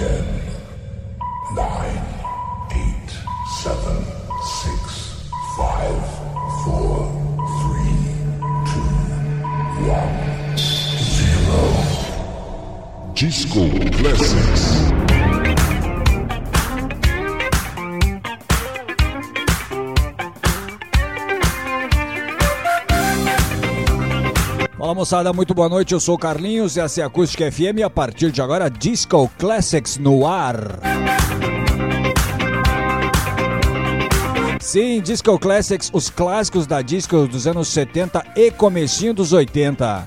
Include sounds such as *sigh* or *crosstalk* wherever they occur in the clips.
Ten, nine, eight, seven, six, five, four, three, two, one, zero. Disco Classics. Fala moçada, muito boa noite. Eu sou o Carlinhos, essa é a Acústica FM a partir de agora Disco Classics no ar. Sim, Disco Classics, os clássicos da disco dos anos 70 e comecinho dos 80.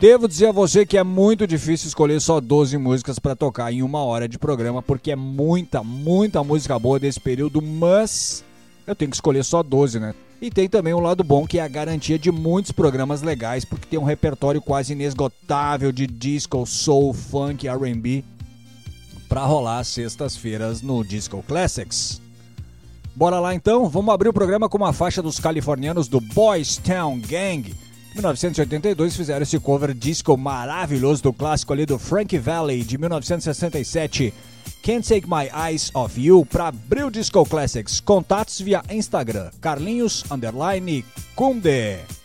Devo dizer a você que é muito difícil escolher só 12 músicas para tocar em uma hora de programa, porque é muita, muita música boa desse período, mas eu tenho que escolher só 12, né? E tem também um lado bom que é a garantia de muitos programas legais, porque tem um repertório quase inesgotável de disco, soul, funk, R&B para rolar sextas-feiras no Disco Classics. Bora lá então, vamos abrir o programa com uma faixa dos californianos do Boys Town Gang. Em 1982 fizeram esse cover disco maravilhoso do clássico ali do Frankie Valley de 1967. Can't Take My Eyes Off You para Abril Disco Classics. Contatos via Instagram, Carlinhos Underline Kunde.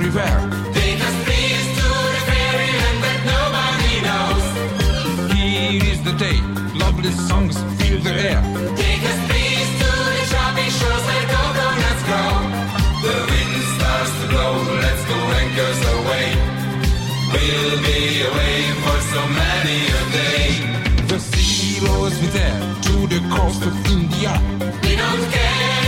Rivera. Take us please to the fairyland that nobody knows. Here is the day, lovely songs fill the air. Take us please to the shopping shows where coconuts grow. The wind starts to blow, let's go anchors away. We'll be away for so many a day. The sea rolls with air to the coast of India. We don't care.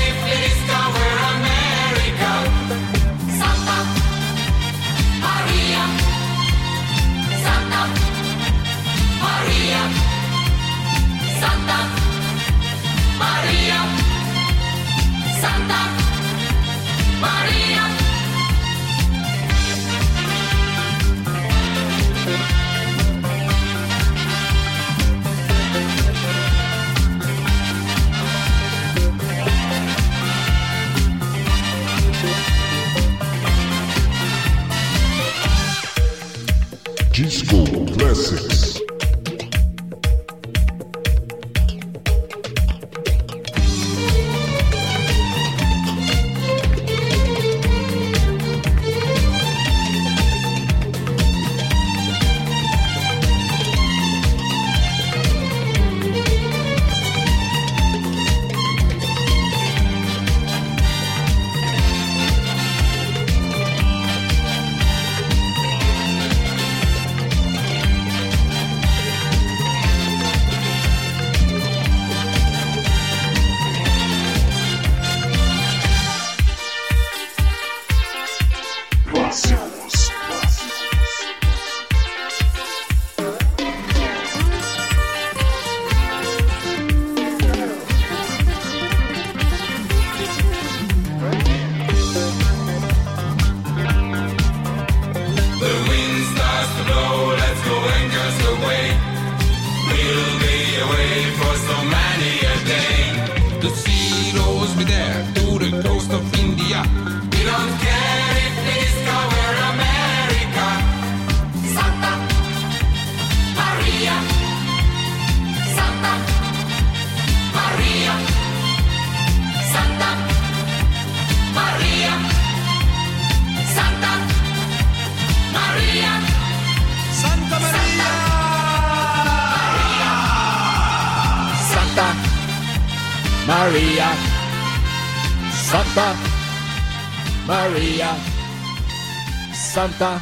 Santa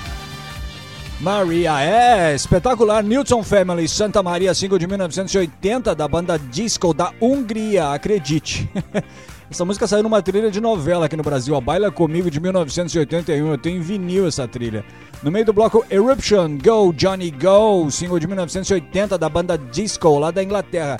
Maria. É espetacular. Newton Family, Santa Maria, single de 1980 da banda Disco da Hungria, acredite. *laughs* Essa música saiu numa trilha de novela aqui no Brasil, a Baila Comigo de 1981. Eu tenho em vinil essa trilha. No meio do bloco Eruption, Go Johnny Go, single de 1980 da banda Disco, lá da Inglaterra.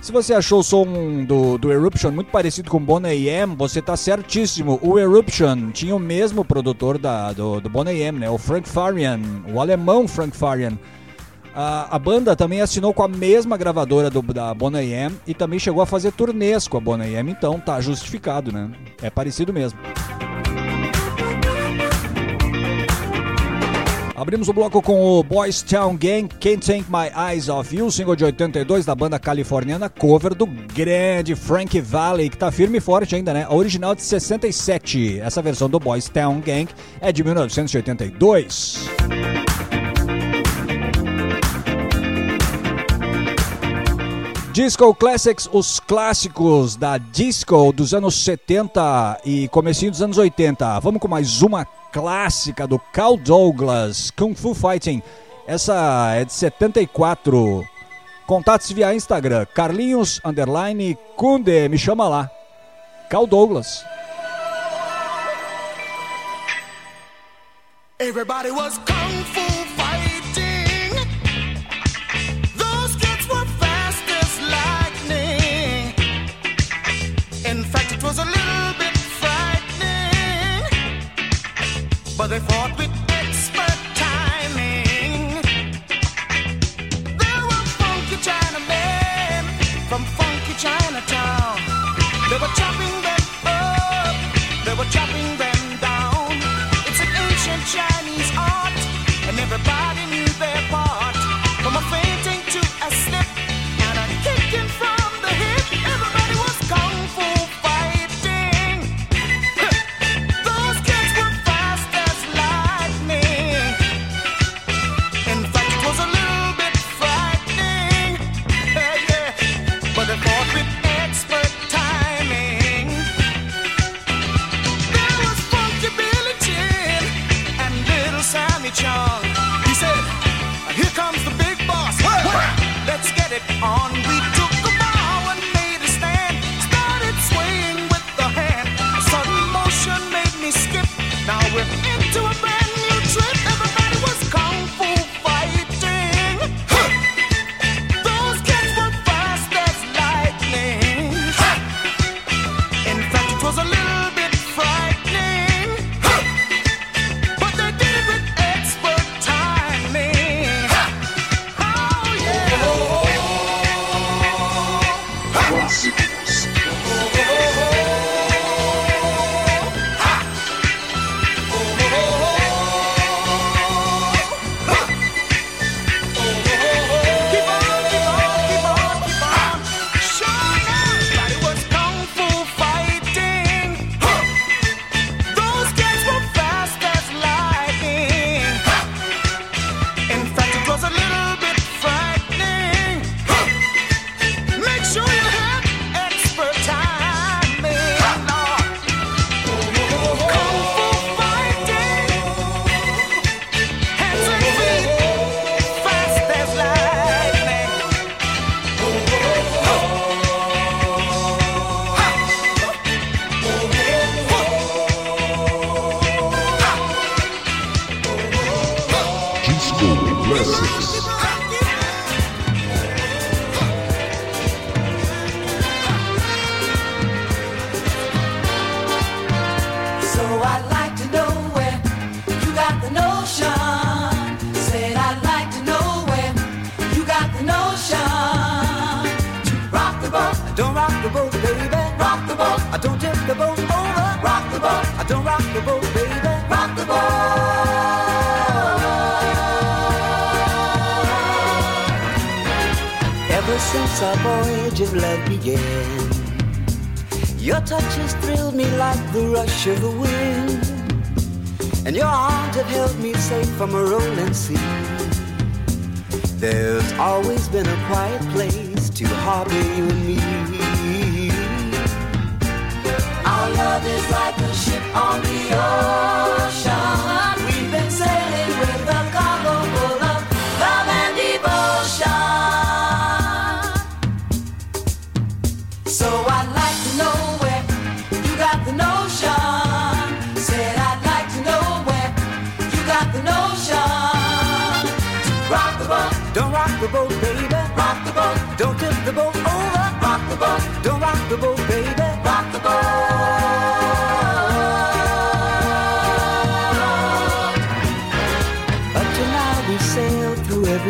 Se você achou o som do, do Eruption muito parecido com Boney M, você tá certíssimo. O Eruption tinha o mesmo produtor da, do, do Boney M, né? O Frank Farian, o alemão Frank Farian. A, a banda também assinou com a mesma gravadora do, da Boney M e também chegou a fazer turnês com a Boney M, então tá justificado, né? É parecido mesmo. Abrimos o bloco com o Boys Town Gang, Can't Take My Eyes Off You, single de 82 da banda californiana, cover do grande Frank Valley, que tá firme e forte ainda, né? A original de 67. Essa versão do Boys Town Gang é de 1982. Disco Classics, os clássicos da disco dos anos 70 e comecinho dos anos 80. Vamos com mais uma clássica do Carl Douglas, Kung Fu Fighting. Essa é de 74. Contatos via Instagram, Carlinhos underline Kunde, me chama lá. Carl Douglas. Everybody was kung fu they fought with don't rock the boat, baby. rock the boat. Ever since our voyage of love began, your touch has thrilled me like the rush of the wind, and your arms have held me safe from a rolling sea. There's always been a quiet place to harbor you and me. On the ocean. We've been sailing with a cargo full of love and devotion. So I'd like to know where you got the notion. Said I'd like to know where you got the notion. Rock the boat, Don't rock the boat, baby. rock the boat, Don't tip the boat over. rock the boat, Don't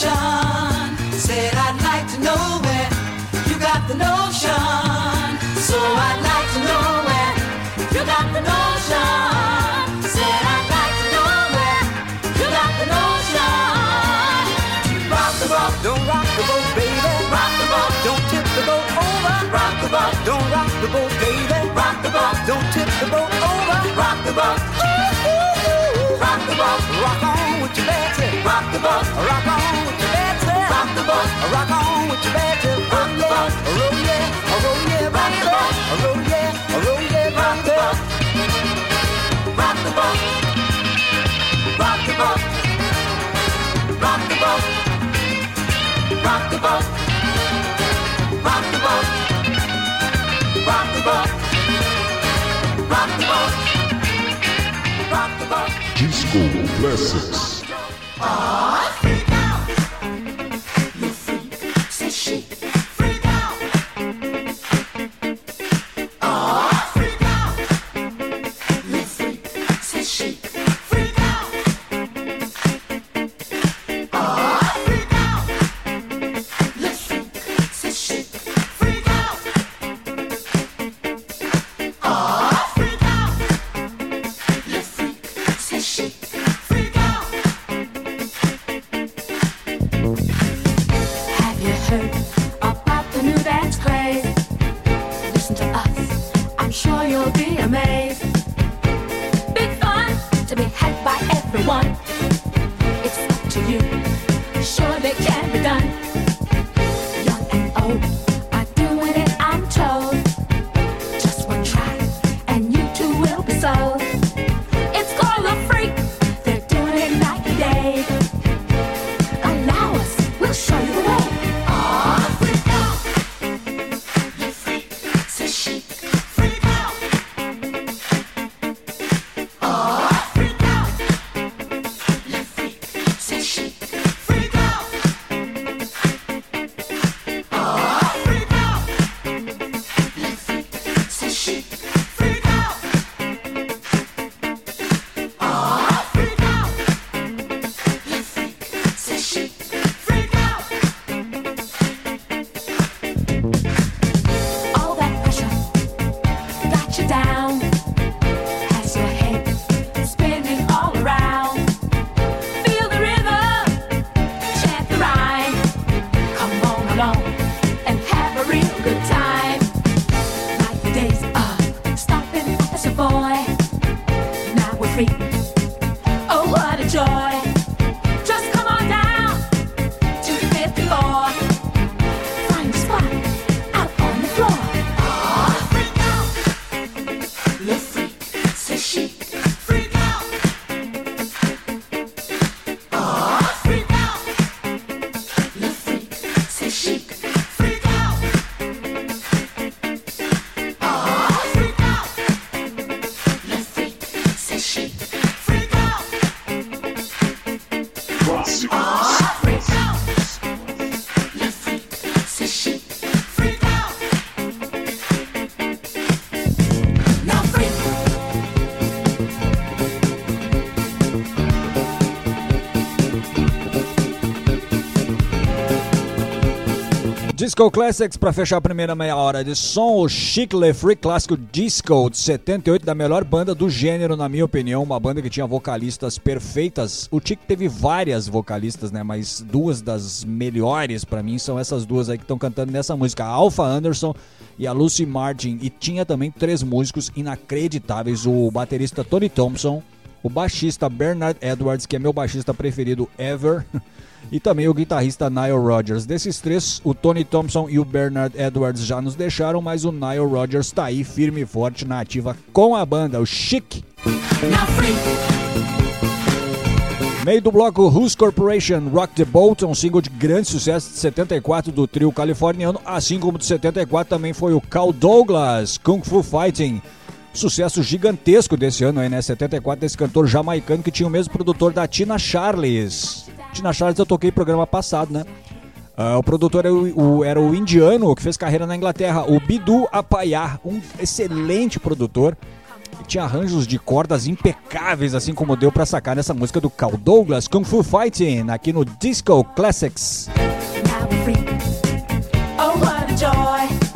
notion. Said I'd like to know where you got the notion. So I'd like to know where you got the notion. Said I'd like to know where you got the notion. Rock the boat, Don't rock the boat, baby. rock the boat, Don't tip the boat over. rock the boat, Don't rock the boat, baby. rock the boat, Don't tip the boat over. rock the boat, rock the boat, Rock on with your tip. rock the boat, Rock on Rock on with your bad tip. Rock the boat. Roll yeah, oh, roll yeah, Rock the boat. Roll yeah, oh, roll yeah, rock the boat, rock the boat, rock the boat, rock the boat, rock the boat, rock the boat, rock the boat, rock the boat, rock the boat. Disco Classics. Say Disco Classics para fechar a primeira meia hora de som, o Chic Le Free clássico Disco de 78 da melhor banda do gênero na minha opinião, uma banda que tinha vocalistas perfeitas. O Chic teve várias vocalistas, né, mas duas das melhores para mim são essas duas aí que estão cantando nessa música, a Alpha Anderson e a Lucy Martin, e tinha também três músicos inacreditáveis, o baterista Tony Thompson, o baixista Bernard Edwards, que é meu baixista preferido ever, *laughs* e também o guitarrista Nile Rodgers. Desses três, o Tony Thompson e o Bernard Edwards já nos deixaram, mas o Nile Rodgers está aí firme e forte na ativa com a banda, o Chic. Meio do bloco Who's Corporation Rock the Boat, um single de grande sucesso de 74 do trio californiano, assim como de 74 também foi o Cal Douglas, Kung Fu Fighting. Sucesso gigantesco desse ano aí, né? 74 desse cantor jamaicano que tinha o mesmo produtor da Tina Charles. Tina Charles eu toquei programa passado, né? Ah, o produtor era o, o- era o indiano que fez carreira na Inglaterra, o Bidu Apayar, um excelente produtor. Tinha arranjos de cordas impecáveis, assim como deu pra sacar nessa música do Cal Douglas, Kung Fu Fighting, aqui no Disco Classics.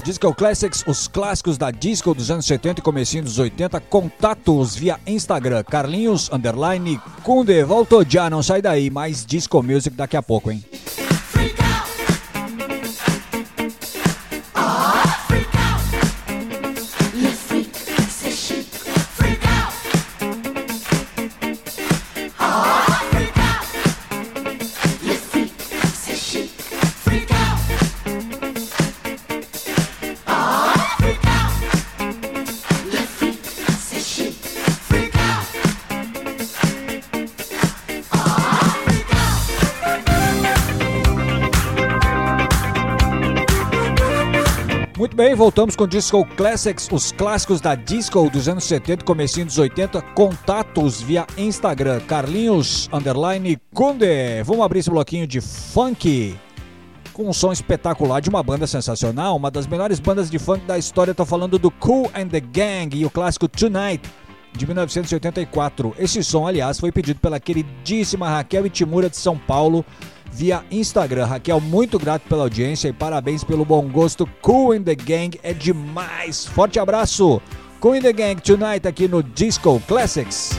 Disco Classics, os clássicos da disco dos anos 70 e comecinho dos 80, contatos via Instagram, Carlinhos, underline, Kunde, voltou já, não sai daí, mais Disco Music daqui a pouco, hein? Muito bem, voltamos com Disco Classics, os clássicos da disco dos anos 70 e comecinho dos 80, contatos via Instagram, Carlinhos, underline, Kunde. Vamos abrir esse bloquinho de funk com um som espetacular de uma banda sensacional, uma das melhores bandas de funk da história. Estou falando do Cool and the Gang e o clássico Tonight de 1984. Esse som, aliás, foi pedido pela queridíssima Raquel Itimura de São Paulo via Instagram. Raquel, muito grato pela audiência e parabéns pelo bom gosto. Cool and the Gang é demais. Forte abraço. Cool and the Gang Tonight aqui no Disco Classics.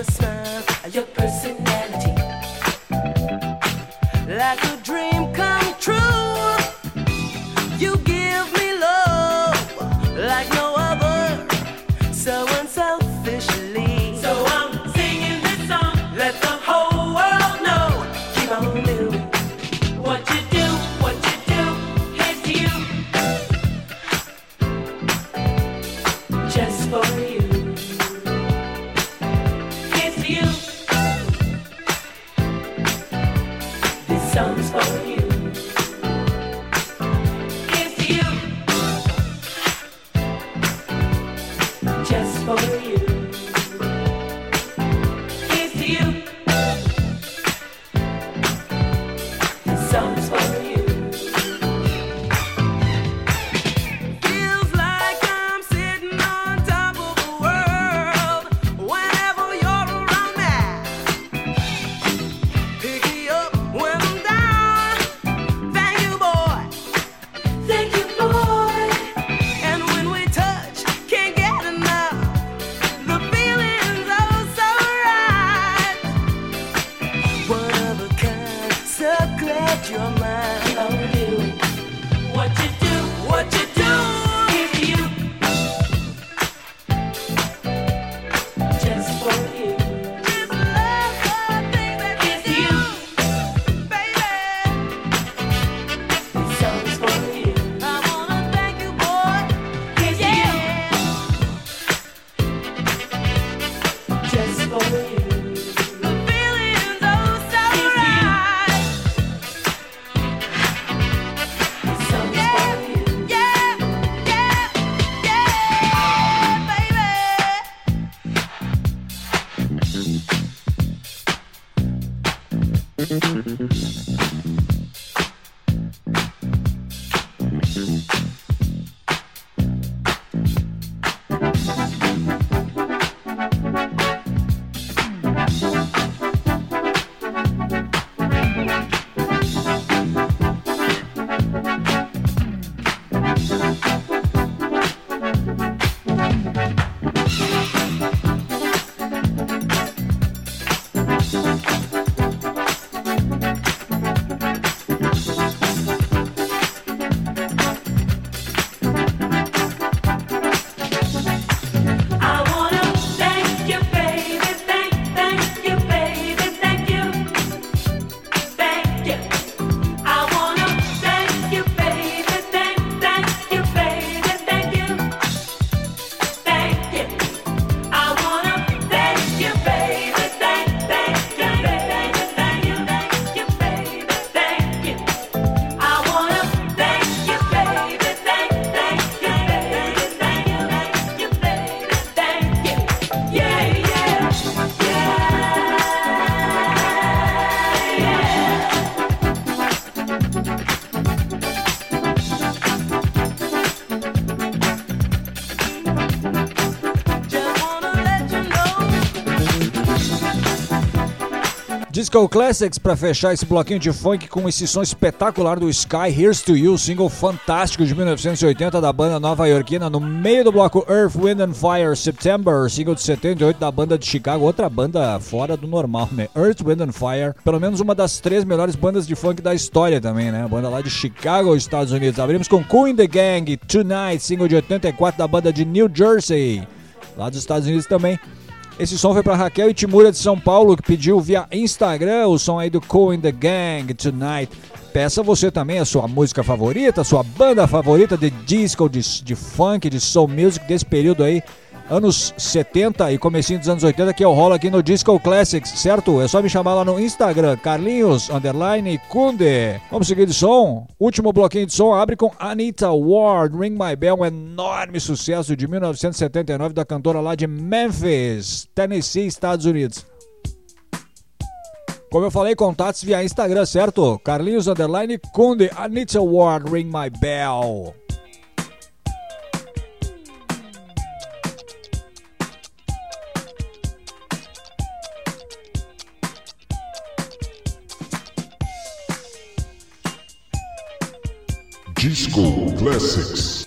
Your smile, Disco Classics pra fechar esse bloquinho de funk com esse som espetacular do Sky Here's to You, single fantástico de 1980 da banda nova-iorquina, no meio do bloco Earth, Wind and Fire September, single de 78 da banda de Chicago, outra banda fora do normal, né? Earth, Wind and Fire, pelo menos uma das três melhores bandas de funk da história também, né? Banda lá de Chicago, Estados Unidos. Abrimos com in the Gang, Tonight, single de 84 da banda de New Jersey, lá dos Estados Unidos também. Esse som foi para Raquel e Timura de São Paulo, que pediu via Instagram o som aí do Cool in the Gang Tonight. Peça você também a sua música favorita, a sua banda favorita de disco, de, de funk, de soul music desse período aí anos 70 e comecinho dos anos 80, que é eu rolo aqui no Disco Classics, certo? É só me chamar lá no Instagram, Carlinhos, underline, Kunde. Vamos seguir de som? Último bloquinho de som abre com Anita Ward, Ring My Bell, um enorme sucesso de 1979 da cantora lá de Memphis, Tennessee, Estados Unidos. Como eu falei, contatos via Instagram, certo? Carlinhos Underline Kunde, Anita Ward, Ring My Bell. Disco Classics.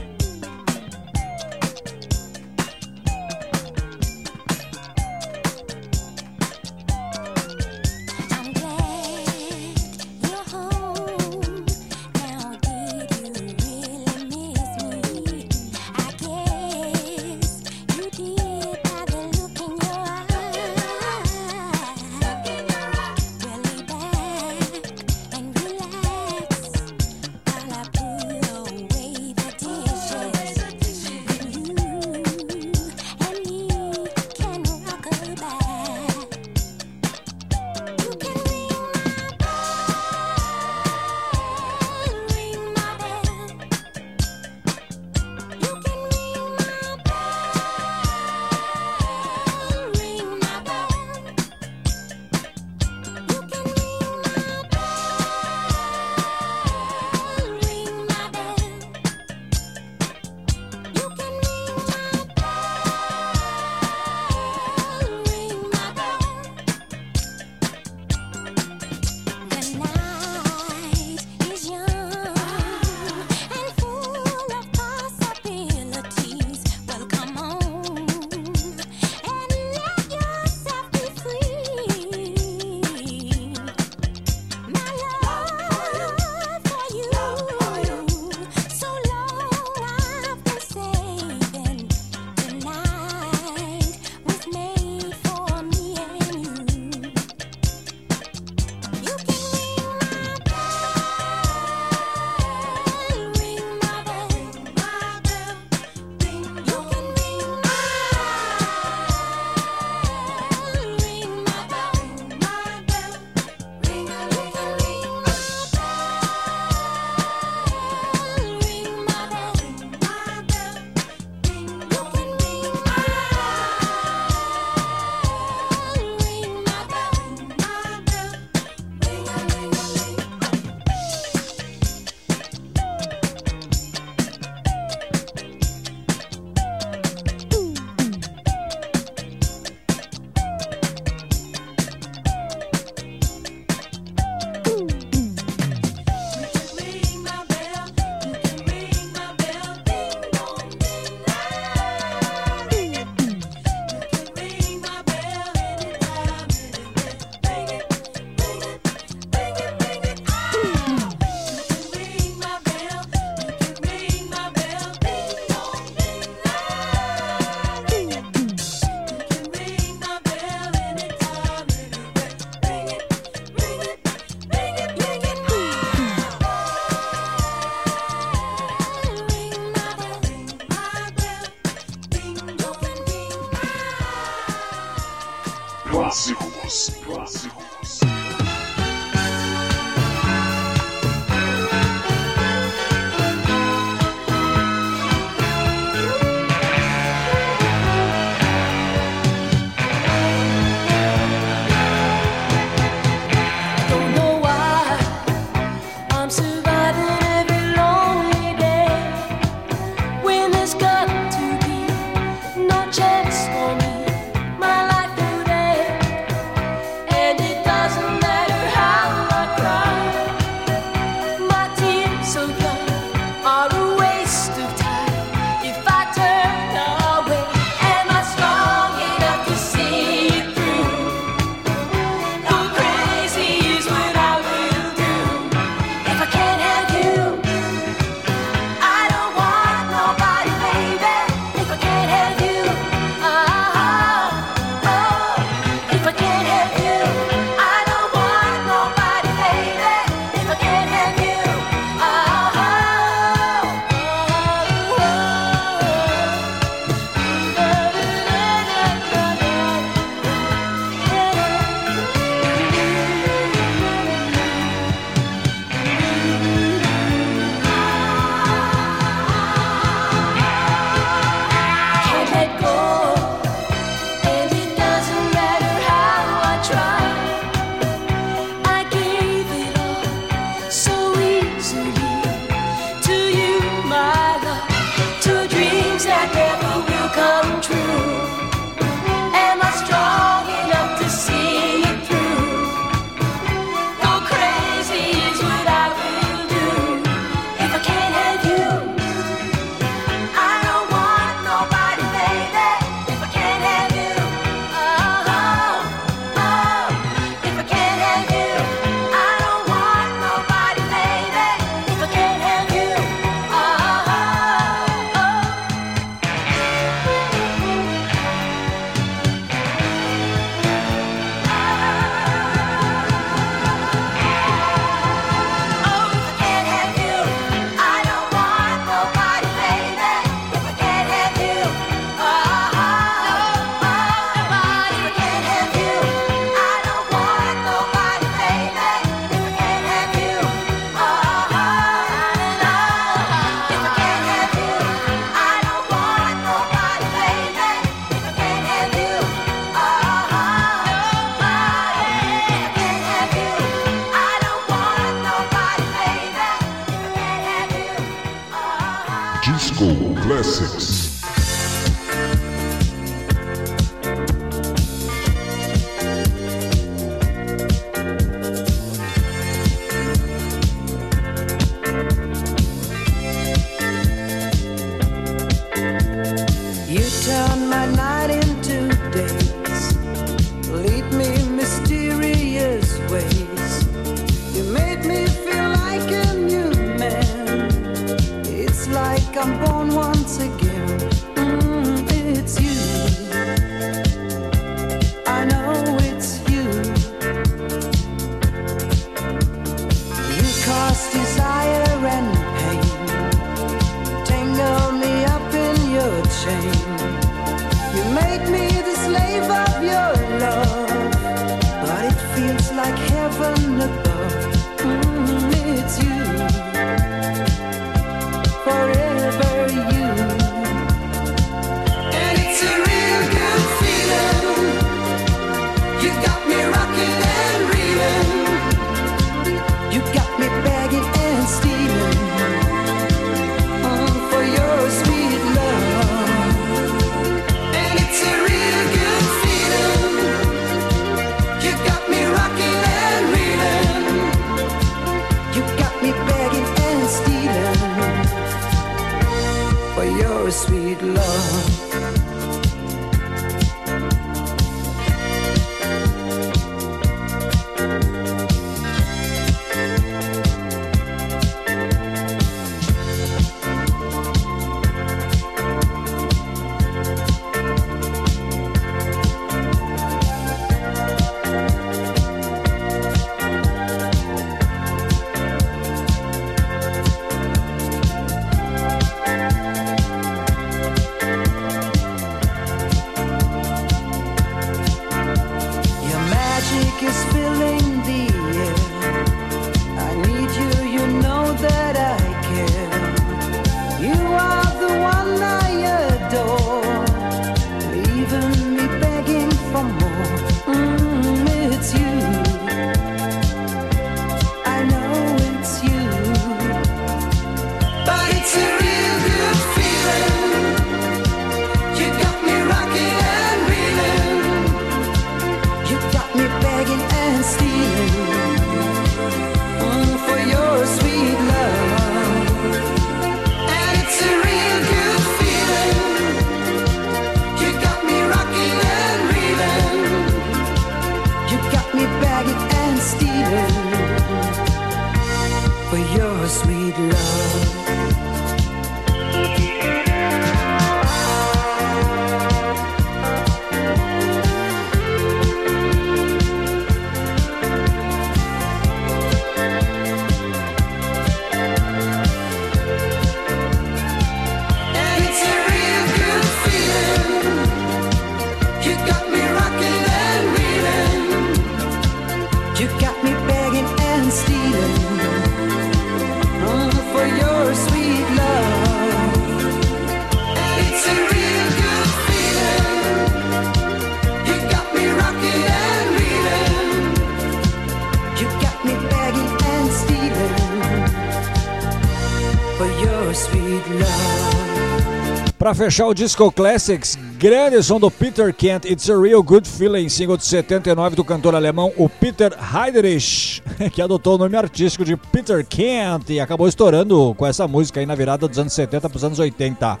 Fechar o Disco Classics, grande som do Peter Kent, It's a Real Good Feeling, single de 79 do cantor alemão, o Peter Heiderich, *laughs* que adotou o nome artístico de Peter Kent e acabou estourando com essa música aí na virada dos anos 70 pros anos 80.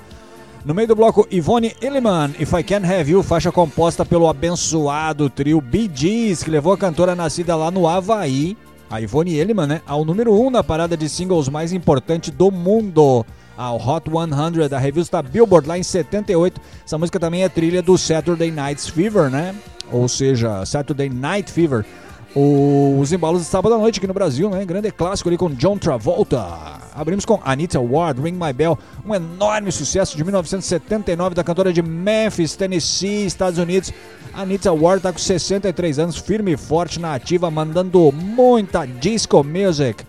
No meio do bloco, Yvonne Illiman, If I Can't Have You, faixa composta pelo abençoado trio Bee Gees, que levou a cantora nascida lá no Havaí, a Yvonne Illiman, né, ao número 1 um na parada de singles mais importante do mundo, ao Hot 100 da revista Billboard lá em 78. Essa música também é trilha do Saturday Night Fever, né? Ou seja, Saturday Night Fever. Os embalos de sábado à noite aqui no Brasil, né? Grande clássico ali com John Travolta. Abrimos com Anita Ward, Ring My Bell, um enorme sucesso de 1979 da cantora de Memphis, Tennessee, Estados Unidos. Anita Ward tá com 63 anos, firme e forte na ativa, mandando muita disco music.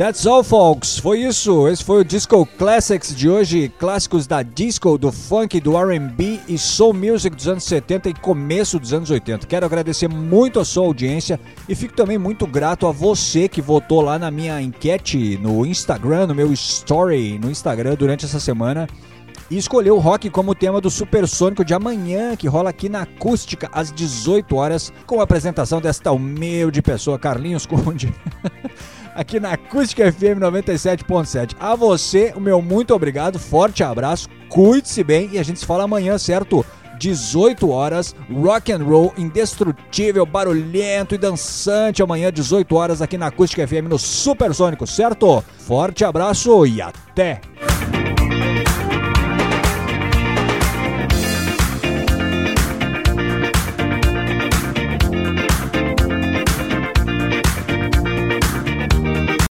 That's all, folks. Foi isso. Esse foi o Disco Classics de hoje. Clássicos da disco, do funk, do R&B e soul music dos anos 70 e começo dos anos 80. Quero agradecer muito a sua audiência e fico também muito grato a você que votou lá na minha enquete no Instagram, no meu story no Instagram durante essa semana e escolheu o rock como tema do Supersônico de amanhã, que rola aqui na Acústica às 18 horas, com a apresentação desta humilde pessoa, Carlinhos Conde. *laughs* aqui na Acústica FM 97.7. A você, o meu muito obrigado, forte abraço, cuide-se bem e a gente se fala amanhã, certo? 18 horas, rock and roll indestrutível, barulhento e dançante amanhã 18 horas aqui na Acústica FM no Supersônico, certo? Forte abraço e até